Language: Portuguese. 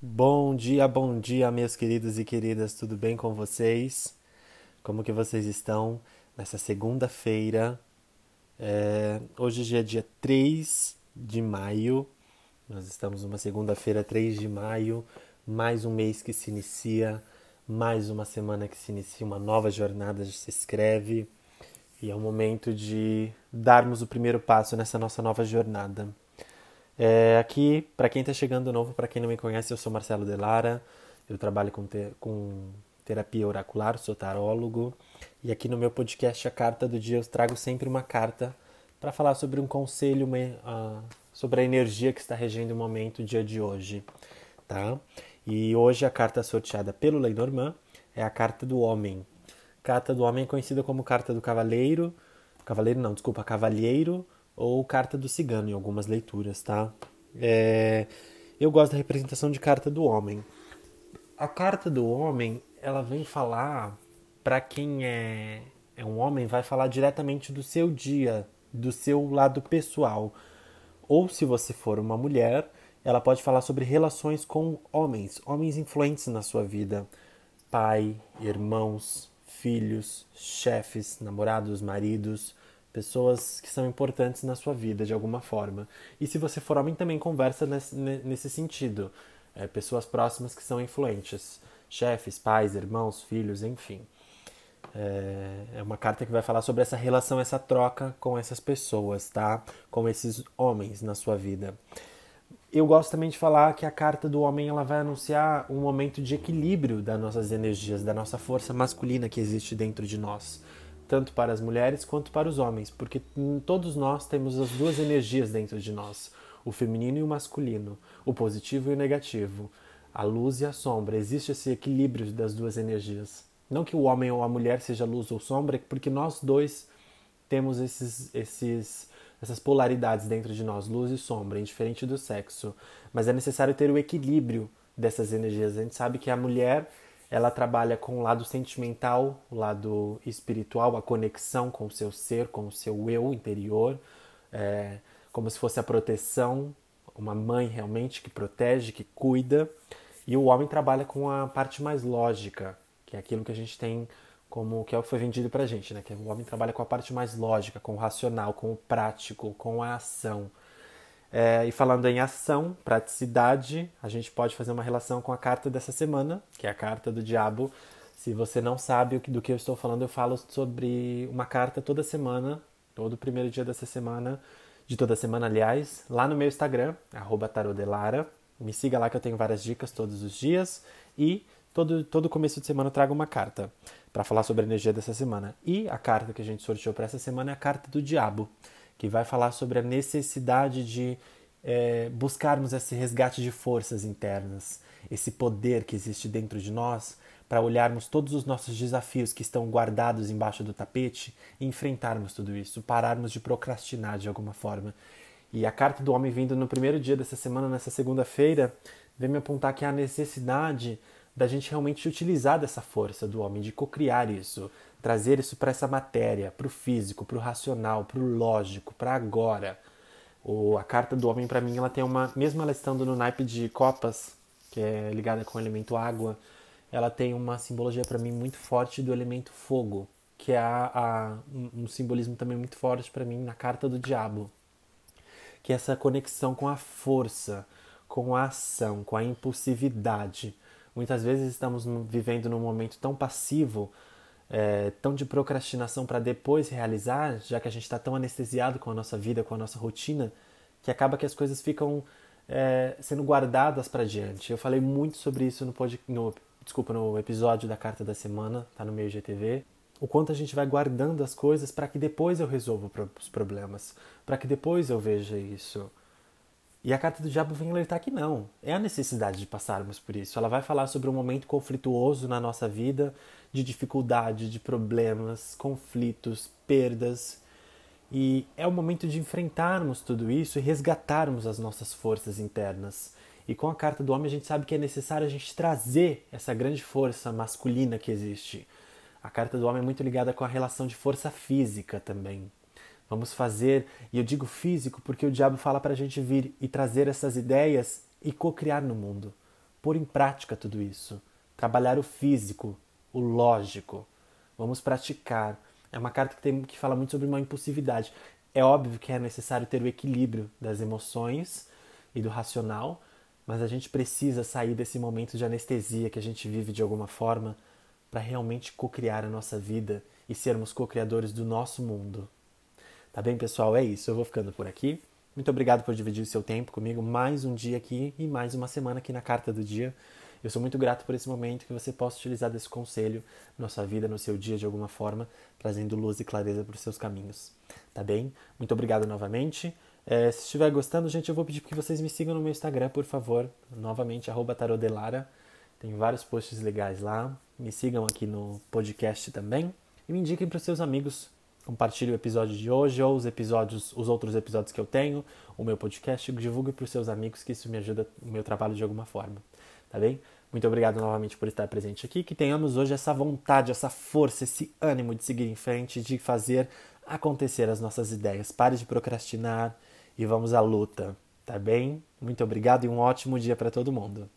Bom dia, bom dia, meus queridos e queridas, tudo bem com vocês? Como que vocês estão nessa segunda-feira? É, hoje é dia 3 de maio, nós estamos numa segunda-feira, 3 de maio, mais um mês que se inicia, mais uma semana que se inicia, uma nova jornada se escreve e é o momento de darmos o primeiro passo nessa nossa nova jornada. É, aqui, para quem está chegando novo, para quem não me conhece, eu sou Marcelo Delara, eu trabalho com, te com terapia oracular, sou tarólogo, e aqui no meu podcast A Carta do Dia eu trago sempre uma carta para falar sobre um conselho, uma, uh, sobre a energia que está regendo o momento, o dia de hoje. Tá? E hoje a carta sorteada pelo Lenormand é a carta do homem. Carta do homem é conhecida como carta do cavaleiro, cavaleiro não, desculpa, cavalheiro, ou Carta do Cigano em algumas leituras, tá? É, eu gosto da representação de Carta do Homem. A Carta do Homem, ela vem falar para quem é, é um homem, vai falar diretamente do seu dia, do seu lado pessoal. Ou se você for uma mulher, ela pode falar sobre relações com homens, homens influentes na sua vida, pai, irmãos, filhos, chefes, namorados, maridos, pessoas que são importantes na sua vida de alguma forma. E se você for homem, também conversa nesse, nesse sentido. É, pessoas próximas que são influentes, chefes, pais, irmãos, filhos, enfim. É, é uma carta que vai falar sobre essa relação, essa troca com essas pessoas, tá? Com esses homens na sua vida. Eu gosto também de falar que a carta do homem ela vai anunciar um momento de equilíbrio das nossas energias, da nossa força masculina que existe dentro de nós tanto para as mulheres quanto para os homens, porque todos nós temos as duas energias dentro de nós, o feminino e o masculino, o positivo e o negativo, a luz e a sombra. Existe esse equilíbrio das duas energias. Não que o homem ou a mulher seja luz ou sombra, porque nós dois temos esses, esses, essas polaridades dentro de nós, luz e sombra, indiferente do sexo. Mas é necessário ter o equilíbrio dessas energias. A gente sabe que a mulher ela trabalha com o lado sentimental, o lado espiritual, a conexão com o seu ser, com o seu eu interior, é, como se fosse a proteção, uma mãe realmente que protege, que cuida. E o homem trabalha com a parte mais lógica, que é aquilo que a gente tem como que é o que foi vendido pra gente, né? Que o homem trabalha com a parte mais lógica, com o racional, com o prático, com a ação. É, e falando em ação, praticidade, a gente pode fazer uma relação com a carta dessa semana, que é a carta do diabo. Se você não sabe do que eu estou falando, eu falo sobre uma carta toda semana, todo primeiro dia dessa semana, de toda semana, aliás, lá no meu Instagram, tarodelara. Me siga lá que eu tenho várias dicas todos os dias e todo, todo começo de semana eu trago uma carta para falar sobre a energia dessa semana. E a carta que a gente sorteou para essa semana é a carta do diabo que vai falar sobre a necessidade de é, buscarmos esse resgate de forças internas, esse poder que existe dentro de nós, para olharmos todos os nossos desafios que estão guardados embaixo do tapete e enfrentarmos tudo isso, pararmos de procrastinar de alguma forma. E a carta do homem vindo no primeiro dia dessa semana, nessa segunda-feira, vem me apontar que há necessidade da gente realmente utilizar dessa força do homem, de cocriar isso, trazer isso para essa matéria, para o físico, para o racional, para o lógico, para agora. O, a carta do homem, para mim, ela tem uma. Mesmo ela estando no naipe de copas, que é ligada com o elemento água, ela tem uma simbologia para mim muito forte do elemento fogo, que é a, a, um simbolismo também muito forte para mim na carta do diabo, que é essa conexão com a força, com a ação, com a impulsividade. Muitas vezes estamos vivendo num momento tão passivo é, tão de procrastinação para depois realizar, já que a gente está tão anestesiado com a nossa vida, com a nossa rotina, que acaba que as coisas ficam é, sendo guardadas para diante. Eu falei muito sobre isso no, pod, no, desculpa, no episódio da Carta da Semana, tá no meio GTV. O quanto a gente vai guardando as coisas para que depois eu resolva os problemas, para que depois eu veja isso. E a carta do diabo vem alertar que não. É a necessidade de passarmos por isso. Ela vai falar sobre um momento conflituoso na nossa vida, de dificuldade, de problemas, conflitos, perdas. E é o momento de enfrentarmos tudo isso e resgatarmos as nossas forças internas. E com a carta do homem a gente sabe que é necessário a gente trazer essa grande força masculina que existe. A carta do homem é muito ligada com a relação de força física também. Vamos fazer, e eu digo físico porque o diabo fala para a gente vir e trazer essas ideias e co-criar no mundo. pôr em prática tudo isso, trabalhar o físico, o lógico. Vamos praticar. É uma carta que, tem, que fala muito sobre uma impulsividade. É óbvio que é necessário ter o equilíbrio das emoções e do racional, mas a gente precisa sair desse momento de anestesia que a gente vive de alguma forma para realmente co-criar a nossa vida e sermos co-criadores do nosso mundo. Tá bem, pessoal? É isso. Eu vou ficando por aqui. Muito obrigado por dividir o seu tempo comigo. Mais um dia aqui e mais uma semana aqui na Carta do Dia. Eu sou muito grato por esse momento que você possa utilizar desse conselho na sua vida, no seu dia de alguma forma, trazendo luz e clareza para os seus caminhos. Tá bem? Muito obrigado novamente. É, se estiver gostando, gente, eu vou pedir que vocês me sigam no meu Instagram, por favor. Novamente, tarodelara. Tem vários posts legais lá. Me sigam aqui no podcast também. E me indiquem para os seus amigos. Compartilhe o episódio de hoje ou os episódios, os outros episódios que eu tenho, o meu podcast. Divulgue para os seus amigos que isso me ajuda no meu trabalho de alguma forma tá bem? Muito obrigado novamente por estar presente aqui. Que tenhamos hoje essa vontade, essa força, esse ânimo de seguir em frente, de fazer acontecer as nossas ideias. Pare de procrastinar e vamos à luta, tá bem? Muito obrigado e um ótimo dia para todo mundo.